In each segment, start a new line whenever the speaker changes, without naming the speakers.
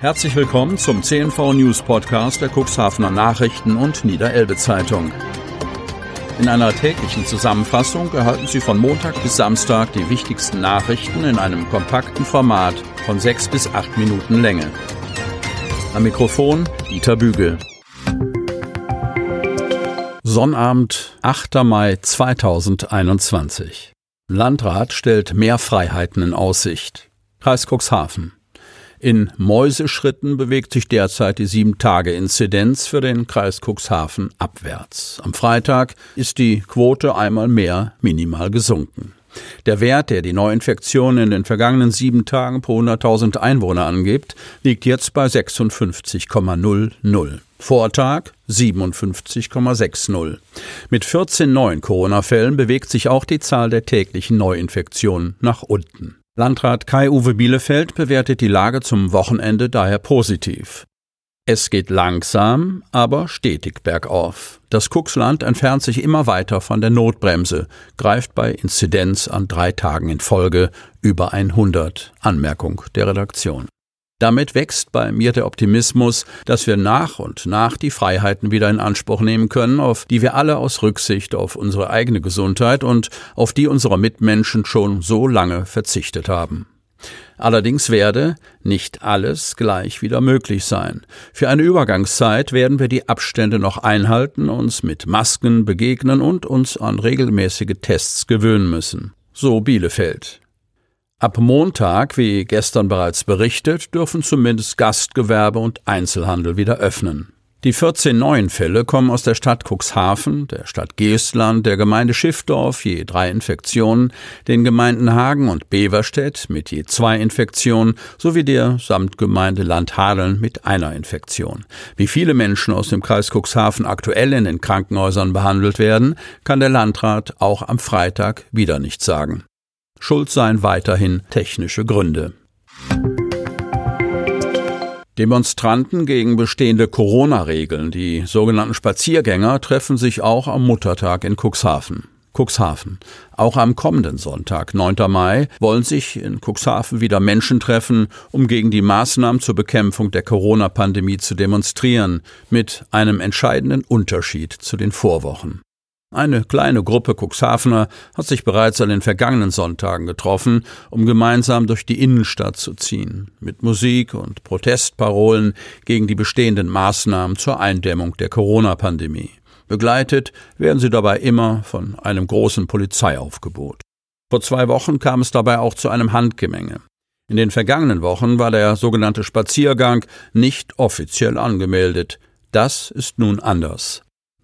Herzlich willkommen zum CNV News Podcast der Cuxhavener Nachrichten und Niederelbe Zeitung. In einer täglichen Zusammenfassung erhalten Sie von Montag bis Samstag die wichtigsten Nachrichten in einem kompakten Format von sechs bis acht Minuten Länge. Am Mikrofon Dieter Bügel. Sonnabend, 8. Mai 2021. Landrat stellt mehr Freiheiten in Aussicht. Kreis Cuxhaven. In Mäuseschritten bewegt sich derzeit die 7-Tage-Inzidenz für den Kreis Cuxhaven abwärts. Am Freitag ist die Quote einmal mehr minimal gesunken. Der Wert, der die Neuinfektionen in den vergangenen sieben Tagen pro 100.000 Einwohner angibt, liegt jetzt bei 56,00. Vortag 57,60. Mit 14 neuen Corona-Fällen bewegt sich auch die Zahl der täglichen Neuinfektionen nach unten. Landrat Kai-Uwe Bielefeld bewertet die Lage zum Wochenende daher positiv. Es geht langsam, aber stetig bergauf. Das Kuxland entfernt sich immer weiter von der Notbremse, greift bei Inzidenz an drei Tagen in Folge über 100. Anmerkung der Redaktion. Damit wächst bei mir der Optimismus, dass wir nach und nach die Freiheiten wieder in Anspruch nehmen können, auf die wir alle aus Rücksicht auf unsere eigene Gesundheit und auf die unserer Mitmenschen schon so lange verzichtet haben. Allerdings werde nicht alles gleich wieder möglich sein. Für eine Übergangszeit werden wir die Abstände noch einhalten, uns mit Masken begegnen und uns an regelmäßige Tests gewöhnen müssen. So Bielefeld. Ab Montag, wie gestern bereits berichtet, dürfen zumindest Gastgewerbe und Einzelhandel wieder öffnen. Die 14 neuen Fälle kommen aus der Stadt Cuxhaven, der Stadt Geestland, der Gemeinde Schiffdorf je drei Infektionen, den Gemeinden Hagen und Beverstedt mit je zwei Infektionen sowie der Samtgemeinde Landhadeln mit einer Infektion. Wie viele Menschen aus dem Kreis Cuxhaven aktuell in den Krankenhäusern behandelt werden, kann der Landrat auch am Freitag wieder nicht sagen. Schuld seien weiterhin technische Gründe. Demonstranten gegen bestehende Corona-Regeln, die sogenannten Spaziergänger, treffen sich auch am Muttertag in Cuxhaven. Cuxhaven. Auch am kommenden Sonntag, 9. Mai, wollen sich in Cuxhaven wieder Menschen treffen, um gegen die Maßnahmen zur Bekämpfung der Corona-Pandemie zu demonstrieren, mit einem entscheidenden Unterschied zu den Vorwochen. Eine kleine Gruppe Cuxhavener hat sich bereits an den vergangenen Sonntagen getroffen, um gemeinsam durch die Innenstadt zu ziehen, mit Musik und Protestparolen gegen die bestehenden Maßnahmen zur Eindämmung der Corona-Pandemie. Begleitet werden sie dabei immer von einem großen Polizeiaufgebot. Vor zwei Wochen kam es dabei auch zu einem Handgemenge. In den vergangenen Wochen war der sogenannte Spaziergang nicht offiziell angemeldet. Das ist nun anders.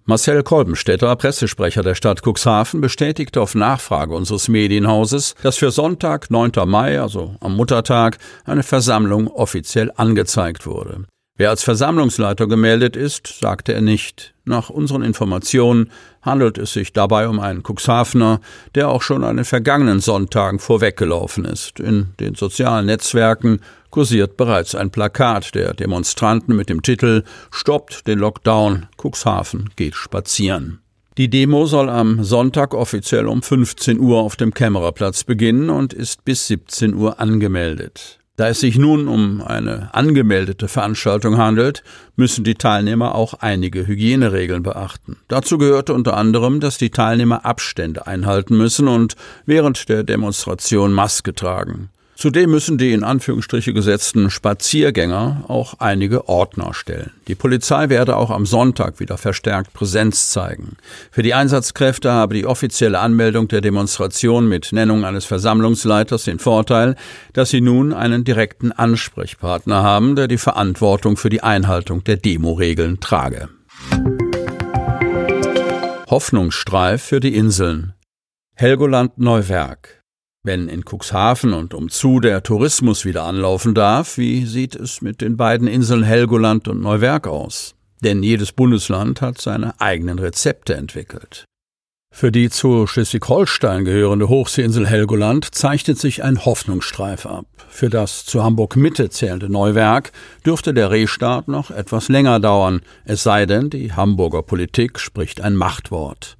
Marcel Kolbenstädter, Pressesprecher der Stadt Cuxhaven, bestätigte auf Nachfrage unseres Medienhauses, dass für Sonntag, 9. Mai, also am Muttertag, eine Versammlung offiziell angezeigt wurde. Wer als Versammlungsleiter gemeldet ist, sagte er nicht. Nach unseren Informationen handelt es sich dabei um einen Cuxhavener, der auch schon an den vergangenen Sonntagen vorweggelaufen ist. In den sozialen Netzwerken kursiert bereits ein Plakat der Demonstranten mit dem Titel Stoppt den Lockdown, Cuxhaven geht spazieren. Die Demo soll am Sonntag offiziell um 15 Uhr auf dem Kämmererplatz beginnen und ist bis 17 Uhr angemeldet. Da es sich nun um eine angemeldete Veranstaltung handelt, müssen die Teilnehmer auch einige Hygieneregeln beachten. Dazu gehörte unter anderem, dass die Teilnehmer Abstände einhalten müssen und während der Demonstration Maske tragen. Zudem müssen die in Anführungsstriche gesetzten Spaziergänger auch einige Ordner stellen. Die Polizei werde auch am Sonntag wieder verstärkt Präsenz zeigen. Für die Einsatzkräfte habe die offizielle Anmeldung der Demonstration mit Nennung eines Versammlungsleiters den Vorteil, dass sie nun einen direkten Ansprechpartner haben, der die Verantwortung für die Einhaltung der Demoregeln trage. Hoffnungsstreif für die Inseln. Helgoland Neuwerk wenn in Cuxhaven und umzu der Tourismus wieder anlaufen darf, wie sieht es mit den beiden Inseln Helgoland und Neuwerk aus? Denn jedes Bundesland hat seine eigenen Rezepte entwickelt. Für die zu Schleswig-Holstein gehörende Hochseeinsel Helgoland zeichnet sich ein Hoffnungsstreif ab. Für das zu Hamburg-Mitte zählende Neuwerk dürfte der Restart noch etwas länger dauern, es sei denn, die Hamburger Politik spricht ein Machtwort.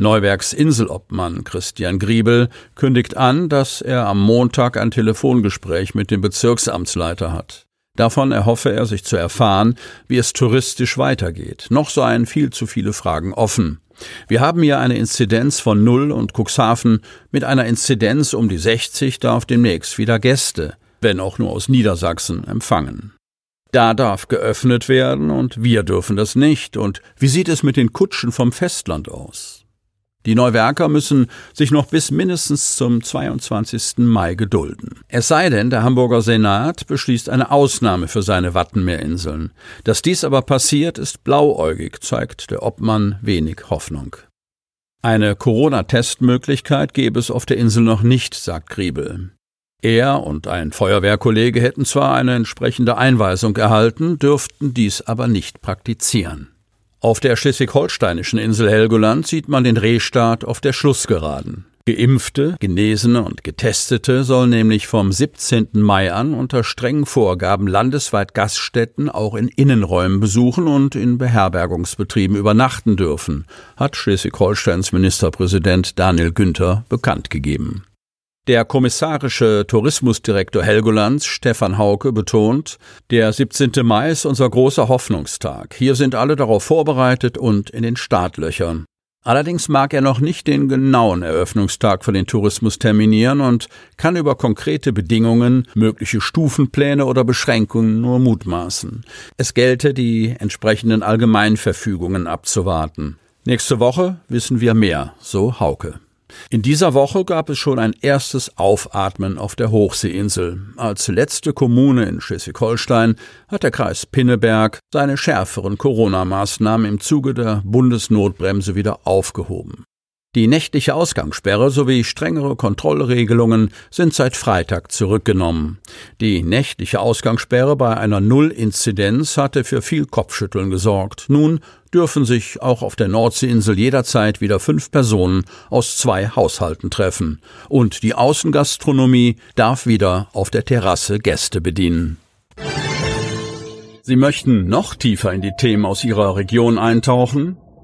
Neuwerks Inselobmann Christian Griebel kündigt an, dass er am Montag ein Telefongespräch mit dem Bezirksamtsleiter hat. Davon erhoffe er sich zu erfahren, wie es touristisch weitergeht. Noch seien viel zu viele Fragen offen. Wir haben hier eine Inzidenz von null und Cuxhaven mit einer Inzidenz um die 60 darf demnächst wieder Gäste, wenn auch nur aus Niedersachsen, empfangen. Da darf geöffnet werden und wir dürfen das nicht. Und wie sieht es mit den Kutschen vom Festland aus? Die Neuwerker müssen sich noch bis mindestens zum 22. Mai gedulden. Es sei denn, der Hamburger Senat beschließt eine Ausnahme für seine Wattenmeerinseln. Dass dies aber passiert, ist blauäugig, zeigt der Obmann wenig Hoffnung. Eine Corona-Testmöglichkeit gäbe es auf der Insel noch nicht, sagt Griebel. Er und ein Feuerwehrkollege hätten zwar eine entsprechende Einweisung erhalten, dürften dies aber nicht praktizieren. Auf der schleswig-holsteinischen Insel Helgoland sieht man den Rehstart auf der Schlussgeraden. Geimpfte, Genesene und Getestete sollen nämlich vom 17. Mai an unter strengen Vorgaben landesweit Gaststätten auch in Innenräumen besuchen und in Beherbergungsbetrieben übernachten dürfen, hat Schleswig-Holsteins Ministerpräsident Daniel Günther bekannt gegeben. Der kommissarische Tourismusdirektor Helgolands, Stefan Hauke, betont, der 17. Mai ist unser großer Hoffnungstag. Hier sind alle darauf vorbereitet und in den Startlöchern. Allerdings mag er noch nicht den genauen Eröffnungstag für den Tourismus terminieren und kann über konkrete Bedingungen, mögliche Stufenpläne oder Beschränkungen nur mutmaßen. Es gelte, die entsprechenden Allgemeinverfügungen abzuwarten. Nächste Woche wissen wir mehr, so Hauke. In dieser Woche gab es schon ein erstes Aufatmen auf der Hochseeinsel. Als letzte Kommune in Schleswig-Holstein hat der Kreis Pinneberg seine schärferen Corona-Maßnahmen im Zuge der Bundesnotbremse wieder aufgehoben. Die nächtliche Ausgangssperre sowie strengere Kontrollregelungen sind seit Freitag zurückgenommen. Die nächtliche Ausgangssperre bei einer Null-Inzidenz hatte für viel Kopfschütteln gesorgt. Nun dürfen sich auch auf der Nordseeinsel jederzeit wieder fünf Personen aus zwei Haushalten treffen. Und die Außengastronomie darf wieder auf der Terrasse Gäste bedienen. Sie möchten noch tiefer in die Themen aus Ihrer Region eintauchen?